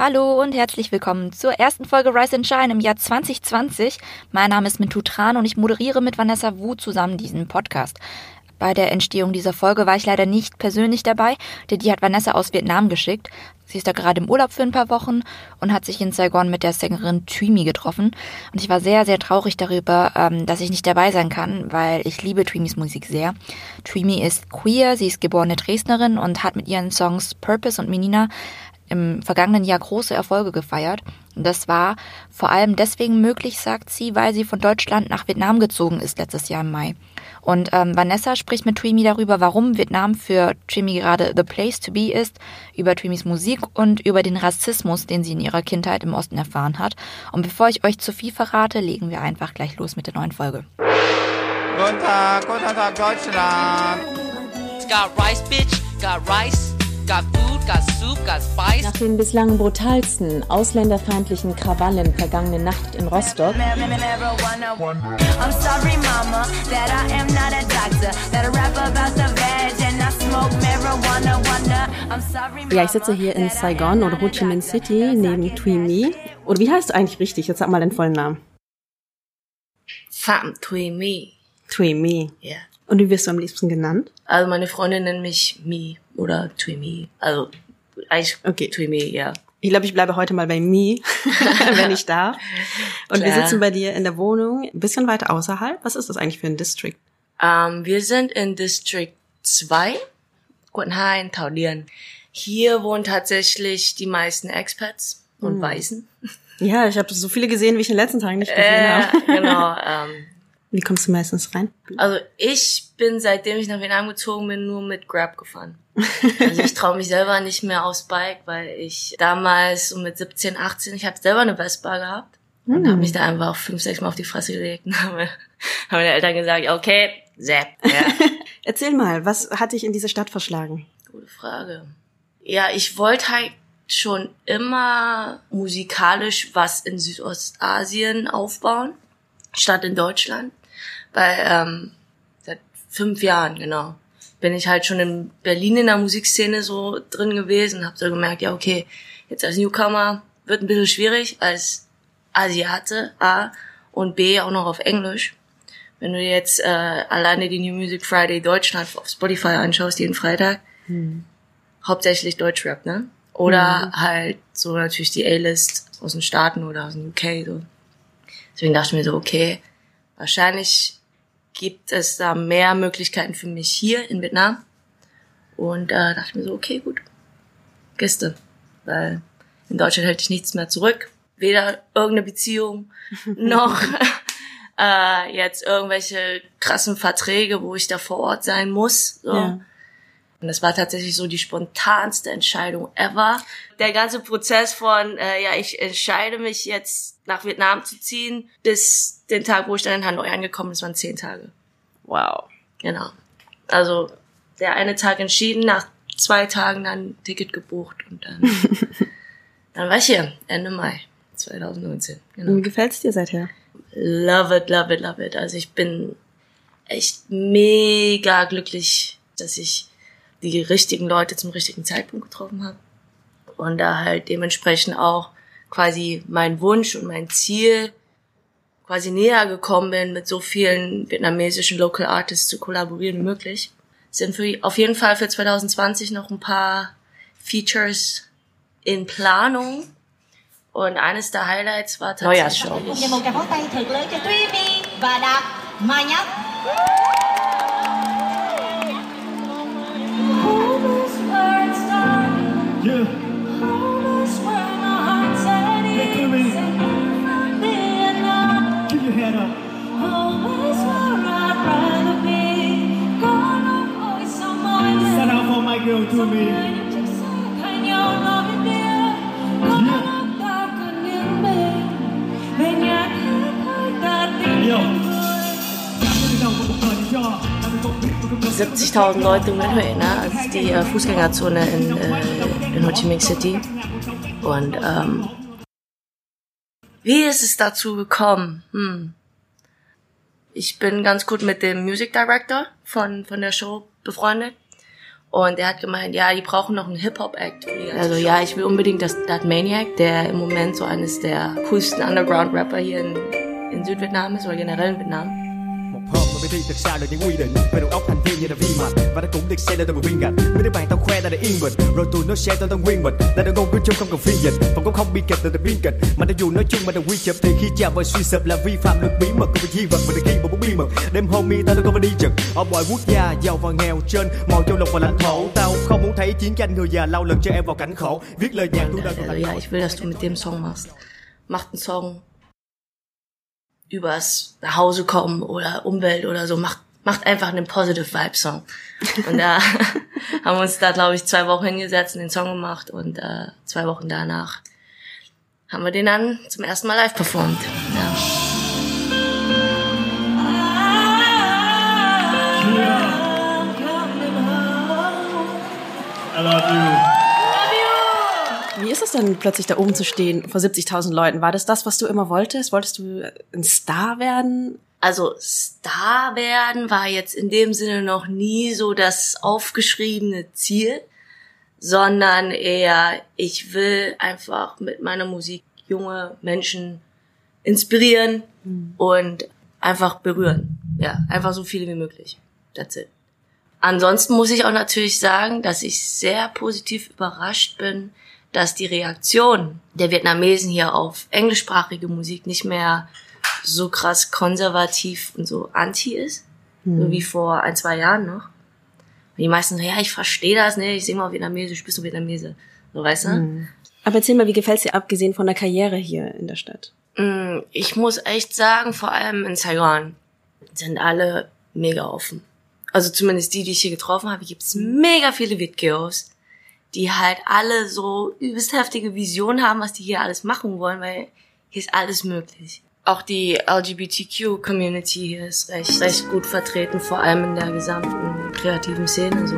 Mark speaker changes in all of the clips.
Speaker 1: Hallo und herzlich willkommen zur ersten Folge Rise and Shine im Jahr 2020. Mein Name ist Mintu Tran und ich moderiere mit Vanessa Wu zusammen diesen Podcast. Bei der Entstehung dieser Folge war ich leider nicht persönlich dabei, denn die hat Vanessa aus Vietnam geschickt. Sie ist da gerade im Urlaub für ein paar Wochen und hat sich in Saigon mit der Sängerin Twimi getroffen. Und ich war sehr, sehr traurig darüber, ähm, dass ich nicht dabei sein kann, weil ich liebe Twimis Musik sehr. Twimi ist queer, sie ist geborene Dresdnerin und hat mit ihren Songs Purpose und Menina im vergangenen Jahr große Erfolge gefeiert. Und das war vor allem deswegen möglich, sagt sie, weil sie von Deutschland nach Vietnam gezogen ist letztes Jahr im Mai. Und ähm, Vanessa spricht mit Twimi darüber, warum Vietnam für Twimi gerade the place to be ist, über Twimis Musik und über den Rassismus, den sie in ihrer Kindheit im Osten erfahren hat. Und bevor ich euch zu viel verrate, legen wir einfach gleich los mit der neuen Folge.
Speaker 2: Guten Tag, guten Tag, Deutschland.
Speaker 3: Got rice, bitch. Got rice. Got food.
Speaker 4: Nach den bislang brutalsten ausländerfeindlichen Krawallen vergangene Nacht in Rostock Ja, ich sitze hier in Saigon oder Ho Chi Minh City neben Tui Mi. Oder wie heißt du eigentlich richtig? Jetzt sag mal deinen vollen Namen.
Speaker 5: Phạm Thuy Mi.
Speaker 4: Tui Mi.
Speaker 5: Ja.
Speaker 4: Und wie wirst du am liebsten genannt?
Speaker 5: Also meine Freundin nennt mich Mi oder Thuy Mi. Also eigentlich
Speaker 4: Okay.
Speaker 5: Thuy Mi, ja.
Speaker 4: Ich glaube, ich bleibe heute mal bei Mi, wenn ich darf. Und wir
Speaker 5: Klar.
Speaker 4: sitzen bei dir in der Wohnung, ein bisschen weiter außerhalb. Was ist das eigentlich für ein District?
Speaker 5: Ähm, wir sind in District 2, Quận 2 in Thảo Điền. Hier wohnen tatsächlich die meisten Expats und Weißen.
Speaker 4: Ja, ich habe so viele gesehen, wie ich in den letzten Tagen nicht gesehen
Speaker 5: Äh,
Speaker 4: habe.
Speaker 5: genau. Ähm,
Speaker 4: Wie kommst du meistens rein?
Speaker 5: also ich bin, seitdem ich nach Vietnam gezogen bin, nur mit Grab gefahren. Also ich traue mich selber nicht mehr aufs Bike, weil ich damals so mit 17, 18, ich habe selber eine Vespa gehabt und habe mich da einfach fünf, sechs Mal auf die Fresse gelegt. Und haben, haben meine Eltern gesagt, okay, Sepp. Ja,
Speaker 4: Erzähl mal, was hat dich in diese Stadt verschlagen?
Speaker 5: gute Frage. Ja, ich wollte halt schon immer musikalisch was in Südostasien aufbauen, statt in Deutschland. Weil ähm, seit fünf Jahren, genau, bin ich halt schon in Berlin in der Musikszene so drin gewesen, habe so gemerkt, ja okay, jetzt als Newcomer wird ein bisschen schwierig als Asiate A und B auch noch auf Englisch. Wenn du jetzt äh, alleine die New Music Friday Deutschland auf Spotify anschaust, jeden Freitag, hauptsächlich Deutschrap, ne? Oder halt so natürlich die A-List aus den Staaten oder aus dem UK, so. Deswegen dachte ich mir so, okay, wahrscheinlich gibt es da mehr Möglichkeiten für mich hier in Vietnam. Und äh, dachte ich mir so, okay, gut, Gäste. Weil in Deutschland hält dich nichts mehr zurück. Weder irgendeine Beziehung noch äh, jetzt irgendwelche krassen Verträge, wo ich da vor Ort sein muss. So.
Speaker 4: Ja.
Speaker 5: Und das war tatsächlich so die spontanste Entscheidung ever. Der ganze Prozess von, äh, ja, ich entscheide mich jetzt nach Vietnam zu ziehen, bis den Tag, wo ich dann in Hanoi angekommen bin, waren zehn Tage.
Speaker 4: Wow.
Speaker 5: Genau. Also der eine Tag entschieden, nach zwei Tagen dann ein Ticket gebucht und dann, dann war ich hier, Ende Mai 2019. Genau.
Speaker 4: Und wie gefällt's dir seither?
Speaker 5: Love it, love it, love it. Also ich bin echt mega glücklich, dass ich die richtigen Leute zum richtigen Zeitpunkt getroffen habe. Und da halt dementsprechend auch quasi mein Wunsch und mein Ziel quasi näher gekommen bin, mit so vielen vietnamesischen Local Artists zu kollaborieren wie möglich. Es sind für, auf jeden Fall für 2020 noch ein paar Features in Planung. Und eines der Highlights war tatsächlich
Speaker 6: Dành
Speaker 7: to me. Yo.
Speaker 5: 70.000 Leute in Hue, ne? Also die äh, Fußgängerzone in, äh, in Ho Chi Minh City. Und ähm, wie ist es dazu gekommen? Hm. Ich bin ganz gut mit dem Music Director von, von der Show befreundet. Und er hat gemeint, ja, die brauchen noch einen Hip-Hop-Act. Also ja, ich will unbedingt, dass Dat Maniac, der im Moment so eines der coolsten Underground-Rapper hier in, in Südvietnam ist, oder generell in Vietnam,
Speaker 8: một hôm mà bị thi thật sao là những quy định. Về đầu óc thành viên như là vi mạch. Và nó cũng được xem là từ một viên gạch. Mấy đứa bạn tao khoe ta đã yên bình. Rồi tụi nó share tao tao nguyên mình. Là đã ngôn ngữ chung không cần phiên dịch. Phòng cũng không biên kịch là biên kịch. Mà đã dù nói chung mà đã quy chụp thì khi chạm vào suy sụp là vi phạm được bí mật của di vật. Mà được ghi vào bút bí mật đêm hôm mi tao đâu có phải đi trực. Ở mọi quốc gia giàu và nghèo trên mọi châu lục và lãnh thổ tao không muốn thấy chiến tranh người già lao lực cho em vào cảnh khổ. Viết lời nhạc
Speaker 5: Also
Speaker 8: thành
Speaker 5: ja, ich will, dass du mit dem Song machst. Macht einen Song übers Nachhausekommen oder Umwelt oder so. Macht, macht einfach einen Positive Vibe Song. Und da haben wir uns da, glaube ich, zwei Wochen hingesetzt und den Song gemacht und äh, zwei Wochen danach haben wir den dann zum ersten Mal live performt. Ja.
Speaker 7: I love you.
Speaker 4: Wie ist es denn plötzlich da oben zu stehen vor 70.000 Leuten? War das das, was du immer wolltest? Wolltest du ein Star werden?
Speaker 5: Also Star werden war jetzt in dem Sinne noch nie so das aufgeschriebene Ziel, sondern eher, ich will einfach mit meiner Musik junge Menschen inspirieren und einfach berühren. Ja, einfach so viele wie möglich. That's it. Ansonsten muss ich auch natürlich sagen, dass ich sehr positiv überrascht bin, dass die Reaktion der Vietnamesen hier auf englischsprachige Musik nicht mehr so krass konservativ und so anti ist, so wie vor ein, zwei Jahren noch. Die meisten so, ja, ich verstehe das nicht, ich singe mal Vietnamesisch, bist du Vietnamese. So, weißt du?
Speaker 4: Aber erzähl mal, wie gefällt's dir abgesehen von der Karriere hier in der Stadt?
Speaker 5: Mm, Ich muss echt sagen, vor allem in Saigon sind alle mega offen. Also zumindest die, die ich hier getroffen habe, gibt's mega viele Vitgeos, die halt alle so übelst heftige Visionen haben, was die hier alles machen wollen, weil hier ist alles möglich. Auch die LGBTQ-Community hier ist recht, recht gut vertreten, vor allem in der gesamten kreativen Szene. So.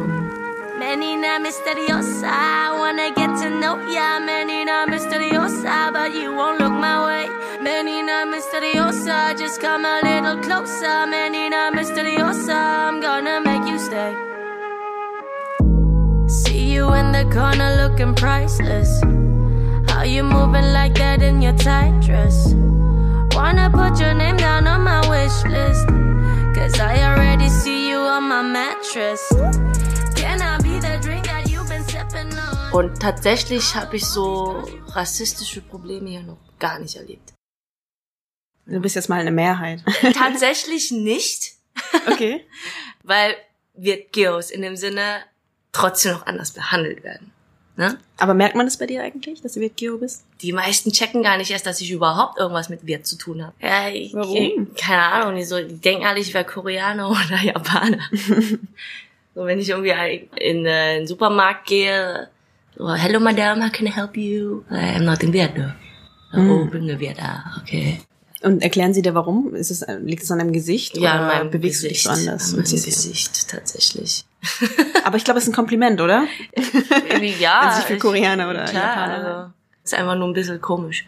Speaker 9: Menina misteriosa, wanna get to know ya. Menina misteriosa, but you won't look my way. Menina misteriosa, just come a little closer. Menina misteriosa, I'm gonna make you stay. You in the corner looking priceless. How you moving like that in your tight dress? Wanna put your name down on my wish list. Cause I already see you on my mattress. Can I be the drink that you've been sipping on?
Speaker 5: Und tatsächlich habe ich so rassistische Probleme hier noch gar nicht erlebt.
Speaker 4: Du bist jetzt mal eine Mehrheit.
Speaker 5: Tatsächlich nicht,
Speaker 4: Okay.
Speaker 5: weil Vietgeos in dem Sinne trotzdem noch anders behandelt werden. Ne?
Speaker 4: Aber merkt man das bei dir eigentlich, dass du Vietgeo bist?
Speaker 5: Die meisten checken gar nicht erst, dass ich überhaupt irgendwas mit Viet zu tun habe. Ja, ich,
Speaker 4: Warum?
Speaker 5: Keine Ahnung, die, so, die denken alle, ich wäre Koreaner oder Japaner. so, wenn ich irgendwie in äh, den Supermarkt gehe, so, hello madam, how can I help you? I'm not in Viet, though. Oh, bring a Viet, ah, okay.
Speaker 4: Und erklären sie dir warum? Ist es, liegt es an deinem Gesicht
Speaker 5: Ja,
Speaker 4: oder
Speaker 5: an meinem
Speaker 4: bewegst
Speaker 5: Gesicht.
Speaker 4: du dich so anders?
Speaker 5: An meinem Gesicht, tatsächlich.
Speaker 4: Aber ich glaube, es ist ein Kompliment, oder?
Speaker 5: Irgendwie, ja.
Speaker 4: Sich für
Speaker 5: ich-
Speaker 4: Koreaner oder
Speaker 5: klar,
Speaker 4: Japaner.
Speaker 5: Also, ist einfach nur ein bisschen komisch,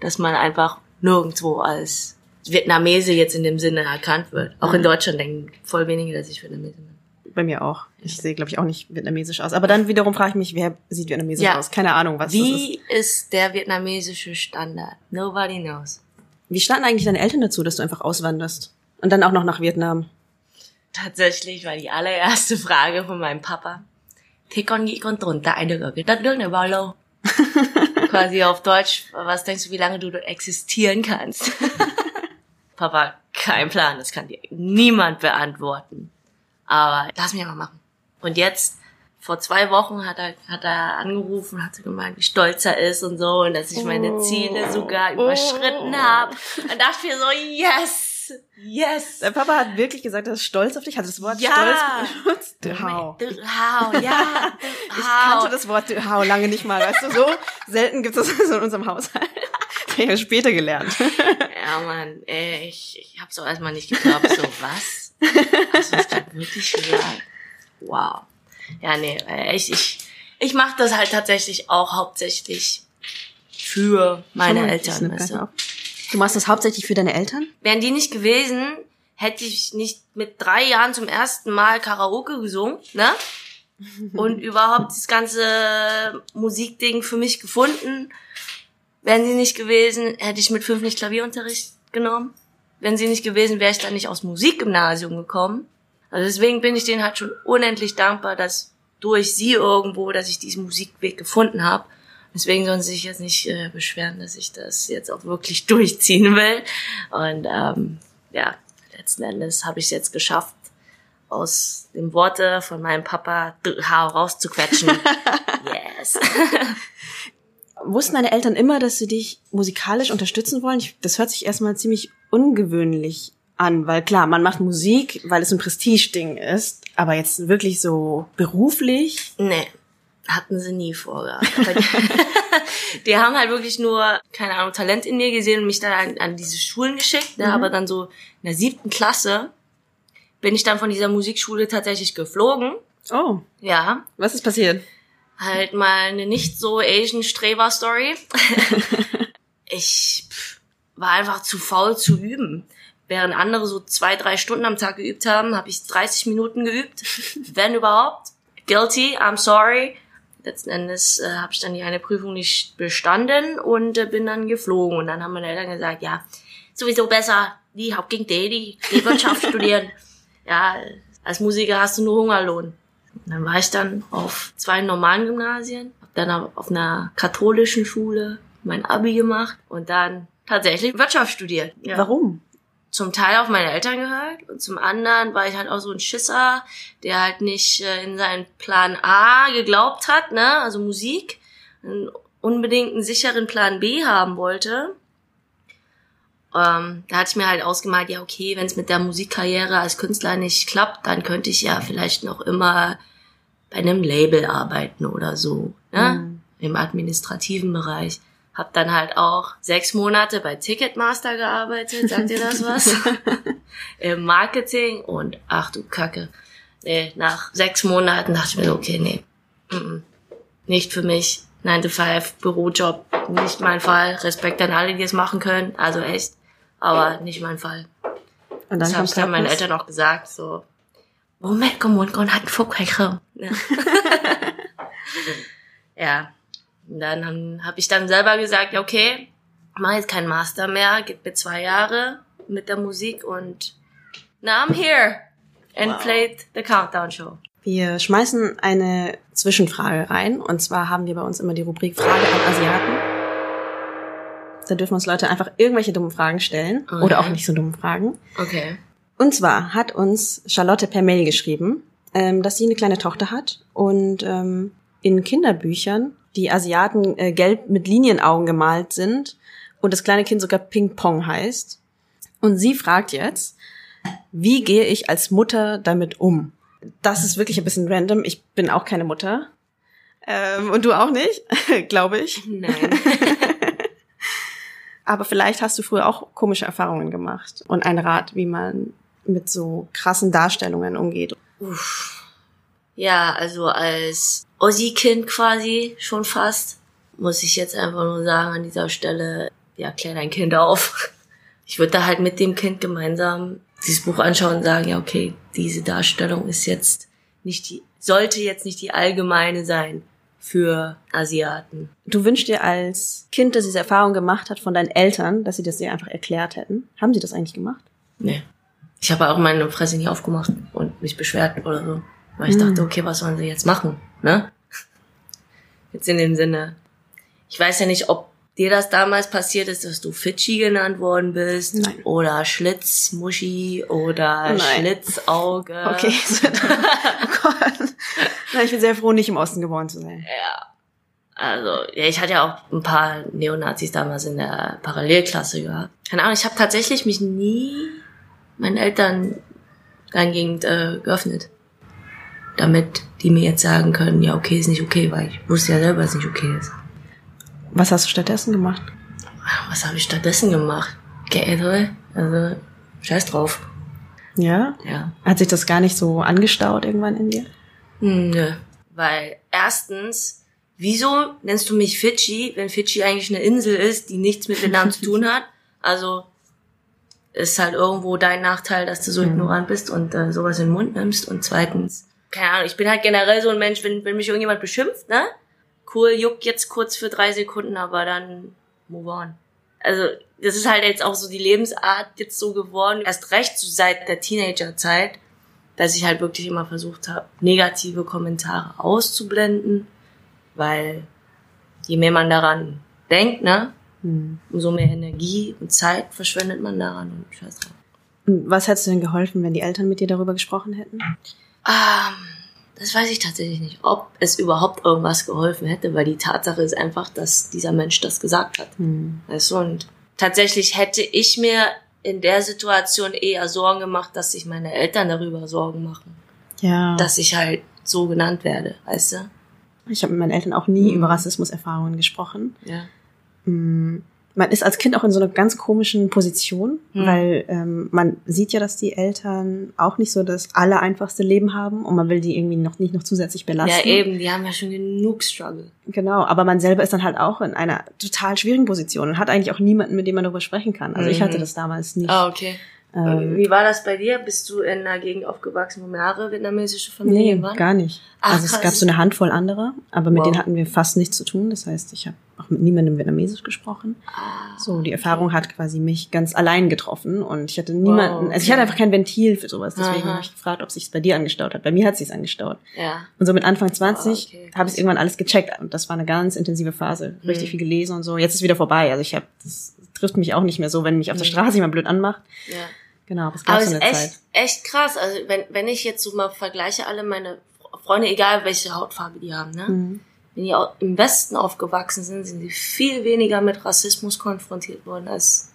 Speaker 5: dass man einfach nirgendwo als Vietnamese jetzt in dem Sinne erkannt wird. Auch in Deutschland denken voll wenige, dass ich Vietnamese bin.
Speaker 4: Bei mir auch. Ich sehe, glaube ich, auch nicht vietnamesisch aus. Aber dann wiederum frage ich mich, wer sieht vietnamesisch
Speaker 5: Ja.
Speaker 4: aus? Keine Ahnung, was das ist.
Speaker 5: Wie ist der vietnamesische Standard? Nobody knows.
Speaker 4: Wie standen eigentlich deine Eltern dazu, dass du einfach auswanderst? Und dann auch noch nach Vietnam?
Speaker 5: Tatsächlich war die allererste Frage von meinem Papa. Thế con nghĩ con tồn tại được ở cái đất nước này bao lâu? Quasi auf Deutsch, was denkst du, wie lange du dort existieren kannst? Papa, kein Plan, das kann dir niemand beantworten. Aber lass mich mal machen. Und jetzt, vor zwei Wochen hat er, hat er angerufen, hat gemeint, wie stolz er ist und so, und dass ich meine Ziele sogar überschritten habe. Und dachte ich mir so, yes, yes.
Speaker 4: Dein Papa hat wirklich gesagt, er ist stolz auf dich. Hat das Wort
Speaker 5: Ja.
Speaker 4: stolz benutzt? Du Hau.
Speaker 5: Hau, ja.
Speaker 4: Ich kannte das Wort Hau lange nicht mal. Weißt du, so selten gibt es das so in unserem Haushalt. Das habe ich später gelernt.
Speaker 5: Ja, Mann, ey, ich, ich hab's auch erstmal nicht geglaubt. So, was? Hast du das gerade wirklich gesagt? Wow. Ja, nee, äh, ich, ich, ich mache das halt tatsächlich auch hauptsächlich für meine Eltern. Weißt du?
Speaker 4: Du machst das hauptsächlich für deine Eltern?
Speaker 5: Wären die nicht gewesen, hätte ich nicht mit drei Jahren zum ersten Mal Karaoke gesungen, ne? und überhaupt das ganze Musikding für mich gefunden. Wären sie nicht gewesen, hätte ich mit fünf nicht Klavierunterricht genommen. Wenn sie nicht gewesen, wäre ich dann nicht aus Musikgymnasium gekommen. Also deswegen bin ich denen halt schon unendlich dankbar, dass durch sie irgendwo, dass ich diesen Musikweg gefunden habe. Deswegen sollen sie sich jetzt nicht äh, beschweren, dass ich das jetzt auch wirklich durchziehen will. Und ähm, ja, letzten Endes habe ich es jetzt geschafft, aus den Worte von meinem Papa Haar rauszuquetschen. yes.
Speaker 4: Wussten deine Eltern immer, dass sie dich musikalisch unterstützen wollen? Ich, das hört sich erstmal ziemlich ungewöhnlich an, weil klar, man macht Musik, weil es ein Prestigeding ist, aber jetzt wirklich so beruflich?
Speaker 5: Nee, hatten sie nie vorgehabt. Aber die, die haben halt wirklich nur, keine Ahnung, Talent in mir gesehen und mich dann an, an diese Schulen geschickt. Ne?
Speaker 4: Mhm.
Speaker 5: Aber dann so in der siebten Klasse bin ich dann von dieser Musikschule tatsächlich geflogen.
Speaker 4: Oh,
Speaker 5: Ja,
Speaker 4: was ist passiert?
Speaker 5: halt mal eine nicht so Asian Streber Story. ich war einfach zu faul zu üben. Während andere so zwei, drei Stunden am Tag geübt haben, habe ich 30 Minuten geübt, wenn überhaupt. Guilty, I'm sorry. Letzten Endes äh, habe ich dann die eine Prüfung nicht bestanden und äh, bin dann geflogen. Und dann haben meine Eltern gesagt, ja, sowieso besser, die tế, die, die Wirtschaft studieren. Ja, als Musiker hast du nur Hungerlohn. Und dann war ich dann auf zwei normalen Gymnasien, hab dann auf einer katholischen Schule mein Abi gemacht und dann tatsächlich Wirtschaft studiert. Ja.
Speaker 4: Warum?
Speaker 5: Zum Teil auf meine Eltern gehört und zum anderen war ich halt auch so ein Schisser, der halt nicht äh, in seinen Plan A geglaubt hat, ne, also Musik, und unbedingt einen sicheren Plan B haben wollte. Ähm, da hatte ich mir halt ausgemalt, ja okay, wenn es mit der Musikkarriere als Künstler nicht klappt, dann könnte ich ja vielleicht noch immer bei einem Label arbeiten oder so, ne? Im administrativen Bereich. Hab dann halt auch sechs Monate bei Ticketmaster gearbeitet, sagt ihr das was? Im Marketing und ach du Kacke. Nee, nach sechs Monaten dachte ich mir, okay, nee, nicht für mich. 9 to 5, Bürojob, nicht mein Fall. Respekt an alle, die es machen können, also echt, aber nicht mein Fall.
Speaker 4: Und dann
Speaker 5: Das habe ich dann meinen. Eltern auch gesagt, so, muốn con hạnh phúc hay không? Ja. ja. Und dann habe hab ich dann selber gesagt, ja, okay, mach jetzt keinen Master mehr, gibt mir zwei Jahre mit der Musik und now I'm here and played the Countdown Show.
Speaker 4: Wir schmeißen eine Zwischenfrage rein. Und zwar haben wir bei uns immer die Rubrik Frage an Asiaten. Da dürfen uns Leute einfach irgendwelche dummen Fragen stellen.
Speaker 5: Okay.
Speaker 4: Oder auch nicht so dumme Fragen.
Speaker 5: Okay.
Speaker 4: Und zwar hat uns Charlotte per Mail geschrieben, ähm, dass sie eine kleine Tochter hat und ähm, in Kinderbüchern die Asiaten äh, gelb mit Linienaugen gemalt sind und das kleine Kind sogar Ping Pong heißt. Und sie fragt jetzt, wie gehe ich als Mutter damit um? Das ist wirklich ein bisschen random. Ich bin auch keine Mutter. Ähm, und du auch nicht, glaube ich.
Speaker 5: Nein.
Speaker 4: Aber vielleicht hast du früher auch komische Erfahrungen gemacht und einen Rat, wie man mit so krassen Darstellungen umgeht.
Speaker 5: Ja, also als Ossi-Kind quasi schon fast, muss ich jetzt einfach nur sagen an dieser Stelle, ja, klär dein Kind auf. Ich würde da halt mit dem Kind gemeinsam dieses Buch anschauen und sagen, ja, okay, diese Darstellung ist jetzt nicht die, sollte jetzt nicht die allgemeine sein für Asiaten.
Speaker 4: Du wünschst dir als Kind, das diese Erfahrung gemacht hat von deinen Eltern, dass sie das dir einfach erklärt hätten. Haben sie das eigentlich gemacht?
Speaker 5: Nee. Ich habe auch meine Fresse nicht aufgemacht und mich beschwert oder so. Weil ich dachte, okay, was sollen sie jetzt machen, ne? Jetzt in dem Sinne. Ich weiß ja nicht, ob dir das damals passiert ist, dass du Fidschi genannt worden bist.
Speaker 4: Nein.
Speaker 5: Oder Schlitzmuschi oder
Speaker 4: Nein.
Speaker 5: Schlitzauge.
Speaker 4: Okay. oh Gott. Ich bin sehr froh, nicht im Osten geboren zu sein.
Speaker 5: Ja. Also, ja, ich hatte ja auch ein paar Neonazis damals in der Parallelklasse gehabt. Keine Ahnung, ich habe tatsächlich mich nie meinen Eltern dahingehend äh, geöffnet. Damit die mir jetzt sagen können, ja, okay, ist nicht okay, weil ich wusste ja selber, dass es nicht okay ist.
Speaker 4: Was hast du stattdessen gemacht?
Speaker 5: Was habe ich stattdessen gemacht? Geädre? Also, scheiß drauf.
Speaker 4: Ja?
Speaker 5: Ja.
Speaker 4: Hat sich das gar nicht so angestaut irgendwann in dir?
Speaker 5: Hm, Nö. Weil erstens, wieso nennst du mich Fidschi, wenn Fidschi eigentlich eine Insel ist, die nichts mit Vietnam zu tun hat? Also ist halt irgendwo dein Nachteil, dass du so ignorant bist und äh, sowas in den Mund nimmst. Und zweitens, keine Ahnung, ich bin halt generell so ein Mensch, wenn, wenn mich irgendjemand beschimpft, ne? Cool, juckt jetzt kurz für drei Sekunden, aber dann move on. Also, das ist halt jetzt auch so die Lebensart jetzt so geworden, erst recht so seit der Teenagerzeit, dass ich halt wirklich immer versucht habe, negative Kommentare auszublenden, weil je mehr man daran denkt, ne, umso mehr Energie und Zeit verschwendet man daran und scheiß drauf.
Speaker 4: Was hättest du denn geholfen, wenn die Eltern mit dir darüber gesprochen hätten?
Speaker 5: Ähm, das weiß ich tatsächlich nicht, ob es überhaupt irgendwas geholfen hätte, weil die Tatsache ist einfach, dass dieser Mensch das gesagt hat. Weißt du, und tatsächlich hätte ich mir in der Situation eher Sorgen gemacht, dass sich meine Eltern darüber Sorgen machen,
Speaker 4: Ja.
Speaker 5: dass ich halt so genannt werde, weißt du?
Speaker 4: ich habe mit meinen Eltern auch nie
Speaker 5: Mhm.
Speaker 4: über Rassismuserfahrungen gesprochen.
Speaker 5: Ja.
Speaker 4: Mm, Man ist als Kind auch in so einer ganz komischen Position,
Speaker 5: Mhm.
Speaker 4: weil ähm, man sieht ja, dass die Eltern auch nicht so das allereinfachste Leben haben und man will die irgendwie noch nicht noch zusätzlich belasten.
Speaker 5: Ja, eben, die haben ja schon genug Struggle.
Speaker 4: Genau, aber man selber ist dann halt auch in einer total schwierigen Position und hat eigentlich auch niemanden, mit dem man darüber sprechen kann. Also ich
Speaker 5: Mhm.
Speaker 4: hatte das damals nicht.
Speaker 5: Ah, okay.
Speaker 4: Ähm,
Speaker 5: Wie war das bei dir? Bist du in einer Gegend aufgewachsen, wo mehrere vietnamesische
Speaker 4: nee,
Speaker 5: Familien waren?
Speaker 4: gar nicht.
Speaker 5: Ach,
Speaker 4: also es
Speaker 5: krass.
Speaker 4: gab so eine Handvoll anderer, aber mit
Speaker 5: Wow.
Speaker 4: denen hatten wir fast nichts zu tun. Das heißt, ich habe auch mit niemandem Vietnamesisch gesprochen.
Speaker 5: Ah,
Speaker 4: So, die Erfahrung hat quasi mich ganz allein getroffen und ich hatte niemanden, also ich hatte einfach kein Ventil für sowas, deswegen habe ich gefragt, ob sich bei dir angestaut hat. Bei mir hat sich's angestaut.
Speaker 5: Ja.
Speaker 4: Und so mit Anfang 20
Speaker 5: Ah, okay,
Speaker 4: habe ich irgendwann alles gecheckt und das war eine ganz intensive Phase, richtig
Speaker 5: Mhm.
Speaker 4: viel gelesen und so. Jetzt ist wieder vorbei, also ich habe das trifft mich auch nicht mehr so, wenn mich auf der
Speaker 5: Mhm.
Speaker 4: Straße jemand blöd anmacht.
Speaker 5: Ja.
Speaker 4: Genau, aber es gab
Speaker 5: Aber es ist echt,
Speaker 4: Zeit.
Speaker 5: echt krass. Also wenn, wenn ich jetzt so mal vergleiche, alle meine Freunde, egal welche Hautfarbe die haben, ne?
Speaker 4: Mhm.
Speaker 5: Wenn die im Westen aufgewachsen sind, sind sie viel weniger mit Rassismus konfrontiert worden als,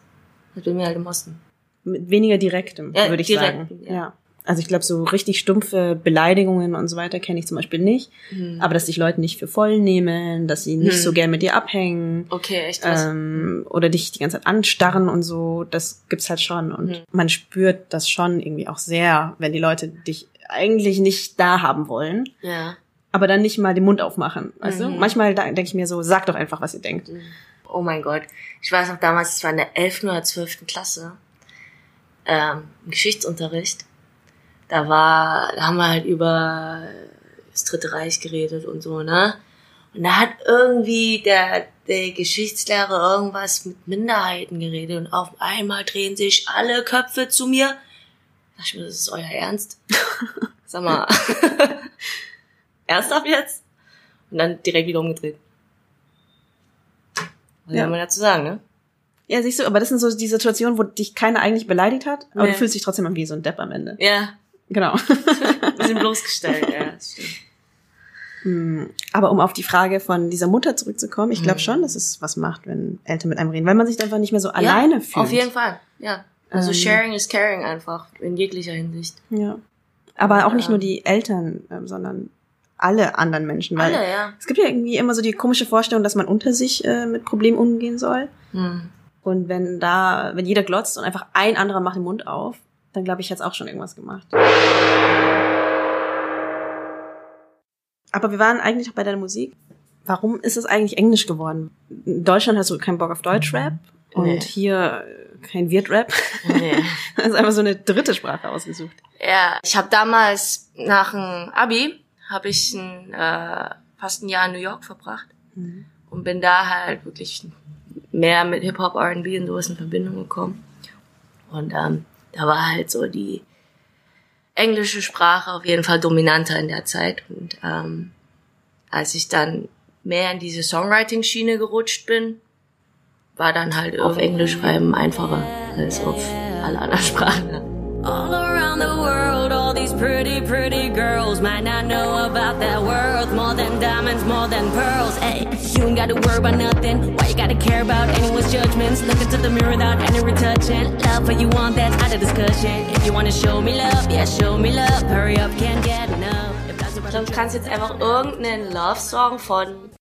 Speaker 5: als bei mir halt im Osten.
Speaker 4: Mit weniger direktem,
Speaker 5: Ja,
Speaker 4: würde ich
Speaker 5: direktem,
Speaker 4: sagen.
Speaker 5: ja.
Speaker 4: Ja. Also ich glaube, so richtig stumpfe Beleidigungen und so weiter kenne ich zum Beispiel nicht.
Speaker 5: Mhm.
Speaker 4: Aber dass sich Leute nicht für voll nehmen, dass sie nicht
Speaker 5: Hm.
Speaker 4: so gern mit dir abhängen.
Speaker 5: Okay, echt krass.
Speaker 4: ähm, oder dich die ganze Zeit anstarren und so, das gibt's halt schon. Und
Speaker 5: Mhm.
Speaker 4: man spürt das schon irgendwie auch sehr, wenn die Leute dich eigentlich nicht da haben wollen,
Speaker 5: ja.
Speaker 4: Aber dann nicht mal den Mund aufmachen. Weißt du?
Speaker 5: Mhm.
Speaker 4: Manchmal denke ich mir so, sag doch einfach, was ihr denkt.
Speaker 5: Oh mein Gott. Ich weiß noch damals, es war in der 11. oder 12. Klasse, ähm, im Geschichtsunterricht. Da war, da haben wir halt über das Dritte Reich geredet und so, ne? Und da hat irgendwie der, der Geschichtslehrer irgendwas mit Minderheiten geredet und auf einmal drehen sich alle Köpfe zu mir. Da dachte ich mir, das ist euer Ernst? Sag mal, ernsthaft jetzt? Und dann direkt wieder umgedreht. Was
Speaker 4: Ja.
Speaker 5: soll man dazu sagen, ne?
Speaker 4: Ja, siehst du, aber das sind so die Situationen, wo dich keiner eigentlich beleidigt hat, aber
Speaker 5: Nee.
Speaker 4: du fühlst dich trotzdem wie so ein Depp am Ende.
Speaker 5: Ja,
Speaker 4: Genau.
Speaker 5: wir sind bloßgestellt, ja, das stimmt.
Speaker 4: Hm, Aber um auf die Frage von dieser Mutter zurückzukommen, ich glaube
Speaker 5: Mhm.
Speaker 4: schon, dass es was macht, wenn Eltern mit einem reden, weil man sich einfach nicht mehr so alleine
Speaker 5: ja,
Speaker 4: fühlt.
Speaker 5: Auf jeden Fall, ja. Also
Speaker 4: Ähm.
Speaker 5: sharing is caring einfach, in jeglicher Hinsicht.
Speaker 4: Ja. Aber auch nicht nur die Eltern, ähm, sondern alle anderen Menschen. Weil
Speaker 5: Alle, ja.
Speaker 4: Es gibt ja irgendwie immer so die komische Vorstellung, dass man unter sich äh, mit Problemen umgehen soll.
Speaker 5: Hm.
Speaker 4: Und wenn da, wenn jeder glotzt und einfach ein anderer macht den Mund auf, dann glaube ich, hat's auch schon irgendwas gemacht. Aber wir waren eigentlich noch bei deiner Musik. Warum ist es eigentlich Englisch geworden? In Deutschland hast du keinen Bock auf Deutschrap und
Speaker 5: Nee.
Speaker 4: hier äh, kein Wirtrap.
Speaker 5: Nee.
Speaker 4: Das ist einfach so eine dritte Sprache ausgesucht.
Speaker 5: Ja, ich habe damals nach dem Abi habe ich ein, äh, fast ein Jahr in New York verbracht und bin da halt wirklich mehr mit Hip Hop, R&B und sowas in Verbindung gekommen. Und ähm, da war halt so die englische Sprache auf jeden Fall dominanter in der Zeit. Und ähm, als ich dann mehr in diese Songwriting-Schiene gerutscht bin, war dann halt auf Englisch schreiben einfacher als auf alle anderen Sprachen.
Speaker 9: All around the world, pretty, pretty girls might not know about that worth more than diamonds, more than pearls. Hey, you ain't gotta worry about nothing. Why you gotta care about anyone's judgments? Look into the mirror without any retouching. Love for you want that's out of discussion. If you wanna show me love, yeah, show me love. Hurry up, can't get enough. If that's
Speaker 5: Ich
Speaker 9: about
Speaker 5: glaube, du kannst jetzt einfach irgendeinen Love-Song von,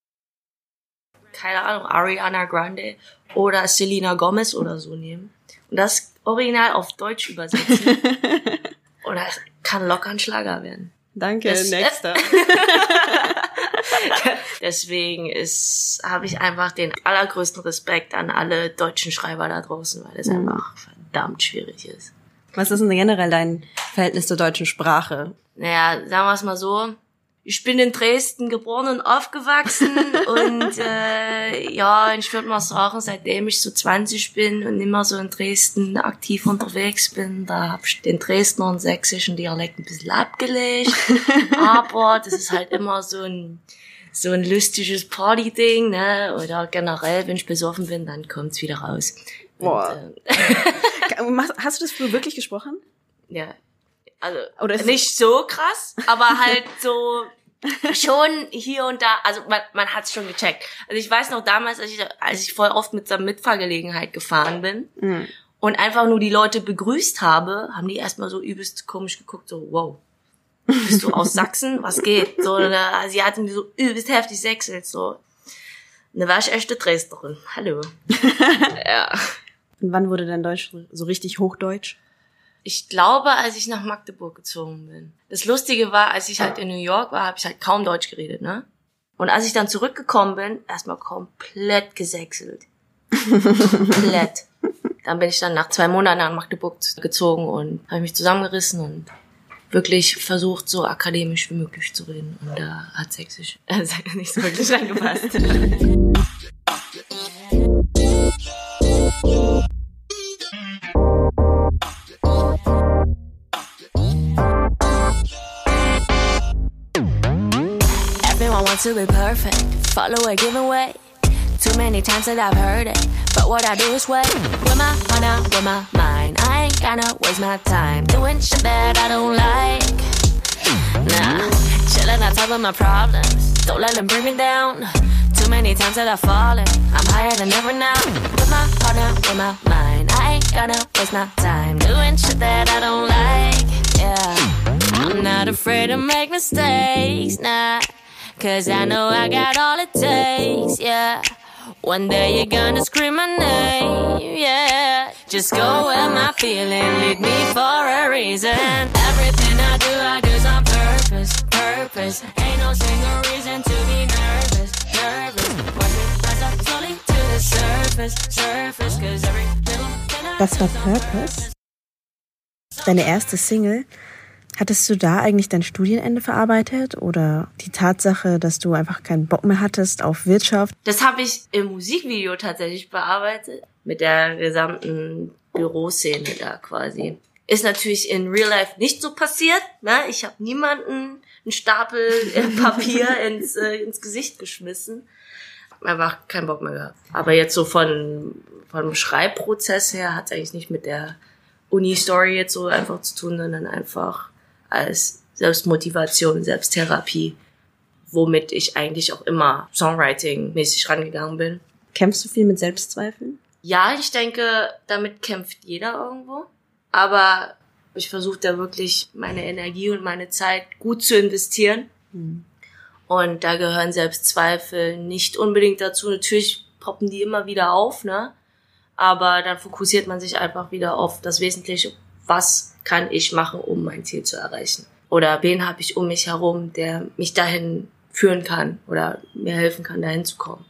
Speaker 5: keine Ahnung, Ariana Grande oder Selena Gomez oder so nehmen und das Original auf Deutsch übersetzen. und das kann locker ein Schlager werden.
Speaker 4: Danke,
Speaker 5: Das-
Speaker 4: nächster.
Speaker 5: Deswegen ist, habe ich einfach den allergrößten Respekt an alle deutschen Schreiber da draußen, weil es
Speaker 4: Mhm.
Speaker 5: einfach verdammt schwierig ist.
Speaker 4: Was ist denn generell dein Verhältnis zur deutschen Sprache?
Speaker 5: naja, sagen wir es mal so, ich bin in Dresden geboren und aufgewachsen und äh, ja, ich würde mal sagen, seitdem ich so 20 bin und immer so in Dresden aktiv unterwegs bin, da habe ich den Dresdner und sächsischen Dialekt ein bisschen abgelegt. Aber das ist halt immer so ein so ein lustiges Party-Ding, ne? Oder generell, wenn ich besoffen bin, dann kommt's wieder raus.
Speaker 4: Boah.
Speaker 5: Und, äh,
Speaker 4: Hast du das früher wirklich gesprochen?
Speaker 5: ja. Also
Speaker 4: Oder
Speaker 5: nicht so krass, aber halt so schon hier und da, also man, man hat's schon gecheckt. Also ich weiß noch damals, als ich, als ich voll oft mit so einer Mitfahrgelegenheit gefahren bin
Speaker 4: Mhm.
Speaker 5: und einfach nur die Leute begrüßt habe, haben die erstmal so übelst komisch geguckt, so wow. Bist du aus Sachsen? Was geht? So, eine Asiatin, die so übelst heftig sächselt, so. Und da war ich echte Dresdnerin. Hallo. ja.
Speaker 4: Und wann wurde dein Deutsch so richtig Hochdeutsch?
Speaker 5: Ich glaube, als ich nach Magdeburg gezogen bin. Das Lustige war, als ich halt in New York war, habe ich halt kaum Deutsch geredet, ne? Und als ich dann zurückgekommen bin, erstmal komplett gesächselt. komplett. Dann bin ich dann nach zwei Monaten nach Magdeburg gezogen und habe mich zusammengerissen und wirklich versucht, so akademisch wie möglich zu reden. Und da hat Sächsisch äh, nicht so wirklich reingepasst.
Speaker 9: To be perfect. Follow a given way. Too many times that I've heard it. But what I do is wait. With my out, with my mind. I ain't gonna waste my time doing shit that I don't like. Nah, chilling on top of my problems. Don't let them bring me down. Too many times that I've fallen. I'm higher than ever now. With my out, with my mind. I ain't gonna waste my time doing shit that I don't like. Yeah. I'm not afraid to make mistakes, nah. Cause I know I got all it takes, yeah. One day you're gonna scream my name, yeah. Just go where my feeling lead me for a reason. Everything I do, I do's on purpose, purpose. Ain't no single reason to be nervous, nervous. Watch it rise up slowly to the surface, surface. Cause every little thing I
Speaker 4: Das war Purpose. Deine erste Single. Hattest du da eigentlich dein Studienende verarbeitet oder die Tatsache, dass du einfach keinen Bock mehr hattest auf Wirtschaft?
Speaker 5: Das habe ich im Musikvideo tatsächlich bearbeitet. Mit der gesamten Büroszene da quasi. Ist natürlich in Real Life nicht so passiert. Ne? Ich habe niemanden einen Stapel Papier ins, äh, ins Gesicht geschmissen. Einfach keinen Bock mehr gehabt. Aber jetzt so von, vom Schreibprozess her hat es eigentlich nicht mit der Uni-Story jetzt so einfach zu tun, sondern einfach als Selbstmotivation, Selbsttherapie, womit ich eigentlich auch immer Songwriting-mäßig rangegangen bin.
Speaker 4: Kämpfst du viel mit Selbstzweifeln?
Speaker 5: Ja, ich denke, damit kämpft jeder irgendwo. Aber ich versuche da wirklich meine Energie und meine Zeit gut zu investieren. Und da gehören Selbstzweifel nicht unbedingt dazu. Natürlich poppen die immer wieder auf, ne? Aber dann fokussiert man sich einfach wieder auf das Wesentliche. Was kann ich machen, um mein Ziel zu erreichen? Oder wen habe ich um mich herum, der mich dahin führen kann oder mir helfen kann, dahin zu kommen?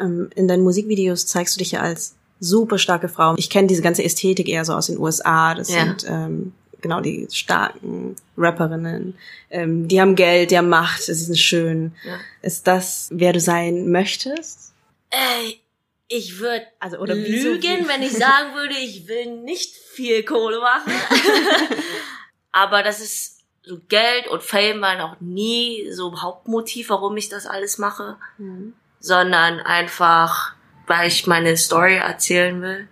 Speaker 4: Ähm, in deinen Musikvideos zeigst du dich ja als super starke Frau. Ich kenne diese ganze Ästhetik eher so aus den USA. Das
Speaker 5: Ja.
Speaker 4: sind ähm, genau die starken Rapperinnen. Ähm, die haben Geld, die haben Macht, sie sind schön.
Speaker 5: Ja.
Speaker 4: Ist das, wer du sein möchtest?
Speaker 5: Ey, ich würde
Speaker 4: Also, oder
Speaker 5: lügen, wenn ich sagen würde, ich will nicht viel Kohle machen. Aber das ist so Geld und Fame war noch nie so Hauptmotiv, warum ich das alles mache, sondern einfach, weil ich meine Story erzählen will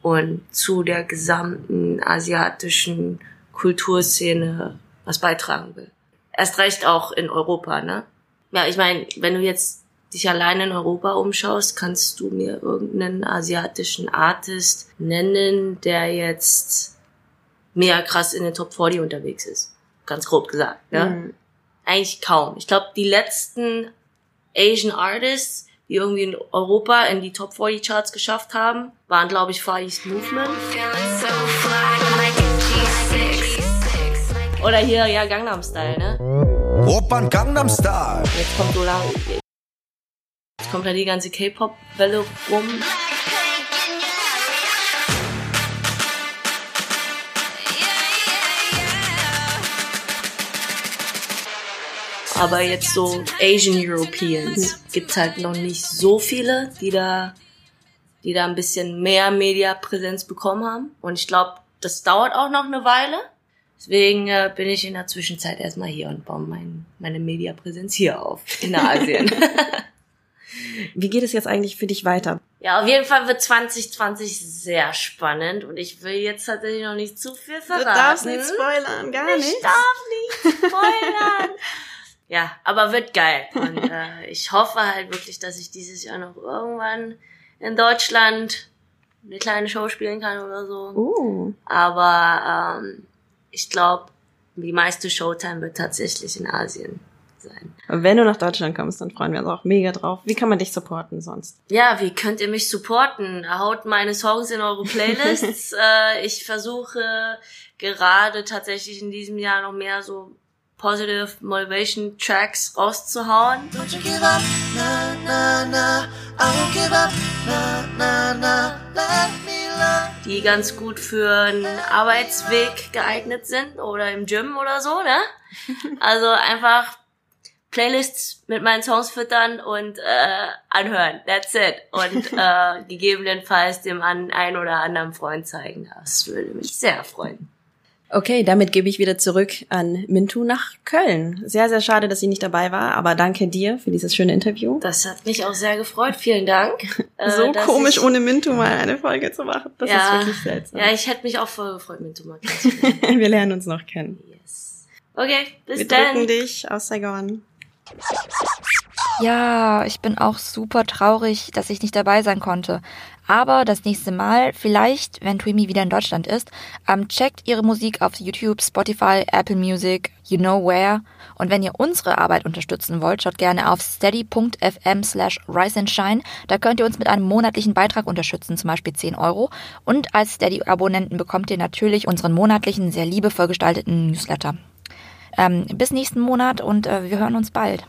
Speaker 5: und zu der gesamten asiatischen Kulturszene was beitragen will. Erst recht auch in Europa, ne? Ja, ich meine, wenn du jetzt dich allein in Europa umschaust, kannst du mir irgendeinen asiatischen Artist nennen, der jetzt mega krass in den Top 40 unterwegs ist. Ganz grob gesagt, ja?
Speaker 4: Mhm.
Speaker 5: Eigentlich kaum. Ich glaube, die letzten Asian Artists, die irgendwie in Europa in die Top 40 Charts geschafft haben, waren, glaube ich, Far East Movement. Oder hier, ja, Gangnam Style, ne?
Speaker 10: Opern Gangnam Style.
Speaker 5: Jetzt kommt. Jetzt kommt da die ganze K-Pop-Welle rum. Aber jetzt so Asian Europeans gibt's halt noch nicht so viele, die da, die da ein bisschen mehr Mediapräsenz bekommen haben. Und ich glaube, das dauert auch noch eine Weile. Deswegen äh, bin ich in der Zwischenzeit erstmal hier und baue mein, meine Mediapräsenz hier auf in Asien.
Speaker 4: Wie geht es jetzt eigentlich für dich weiter?
Speaker 5: Ja, auf jeden Fall wird 2020 sehr spannend und ich will jetzt tatsächlich noch nicht zu viel verraten.
Speaker 4: Du darfst nicht spoilern, gar nicht.
Speaker 5: Ich darf nicht spoilern. ja, aber wird geil. Und äh, ich hoffe halt wirklich, dass ich dieses Jahr noch irgendwann in Deutschland eine kleine Show spielen kann oder so.
Speaker 4: Uh.
Speaker 5: Aber ähm, ich glaube, die meiste Showtime wird tatsächlich in Asien sein.
Speaker 4: Wenn du nach Deutschland kommst, dann freuen wir uns auch mega drauf. Wie kann man dich supporten sonst?
Speaker 5: Ja, wie könnt ihr mich supporten? Haut meine Songs in eure Playlists. äh, ich versuche gerade tatsächlich in diesem Jahr noch mehr so positive Motivation Tracks rauszuhauen.
Speaker 11: Don't you give up, na na na, I won't give up, na na na, let me love.
Speaker 5: die ganz gut für einen Arbeitsweg geeignet sind oder im Gym oder so, ne? Also einfach Playlists mit meinen Songs füttern und äh, anhören. That's it. Und äh, gegebenenfalls dem an, ein oder anderen Freund zeigen. Das würde mich sehr freuen.
Speaker 4: Okay, damit gebe ich wieder zurück an Mintu nach Köln. Sehr, sehr schade, dass sie nicht dabei war, aber danke dir für dieses schöne Interview.
Speaker 5: Das hat mich auch sehr gefreut. Vielen Dank. äh,
Speaker 4: so
Speaker 5: dass
Speaker 4: komisch,
Speaker 5: ich,
Speaker 4: ohne Mintu mal eine Folge zu machen. Das
Speaker 5: ja,
Speaker 4: ist wirklich seltsam.
Speaker 5: Ja, ich hätte mich auch voll gefreut, Mintu mal kennenzulernen.
Speaker 4: Wir lernen uns noch kennen.
Speaker 5: yes. Okay, bis
Speaker 4: Wir
Speaker 5: dann.
Speaker 4: drücken dich aus Saigon.
Speaker 1: Ja, ich bin auch super traurig, dass ich nicht dabei sein konnte. Aber das nächste Mal, vielleicht, wenn Twimi wieder in Deutschland ist, ähm, checkt ihre Musik auf YouTube, Spotify, Apple Music, you know where. Und wenn ihr unsere Arbeit unterstützen wollt, schaut gerne auf steady.fm slash rise and shine. Da könnt ihr uns mit einem monatlichen Beitrag unterstützen, zum Beispiel 10 Euro. Und als Steady-Abonnenten bekommt ihr natürlich unseren monatlichen, sehr liebevoll gestalteten Newsletter. Ähm, bis nächsten Monat und äh, wir hören uns bald.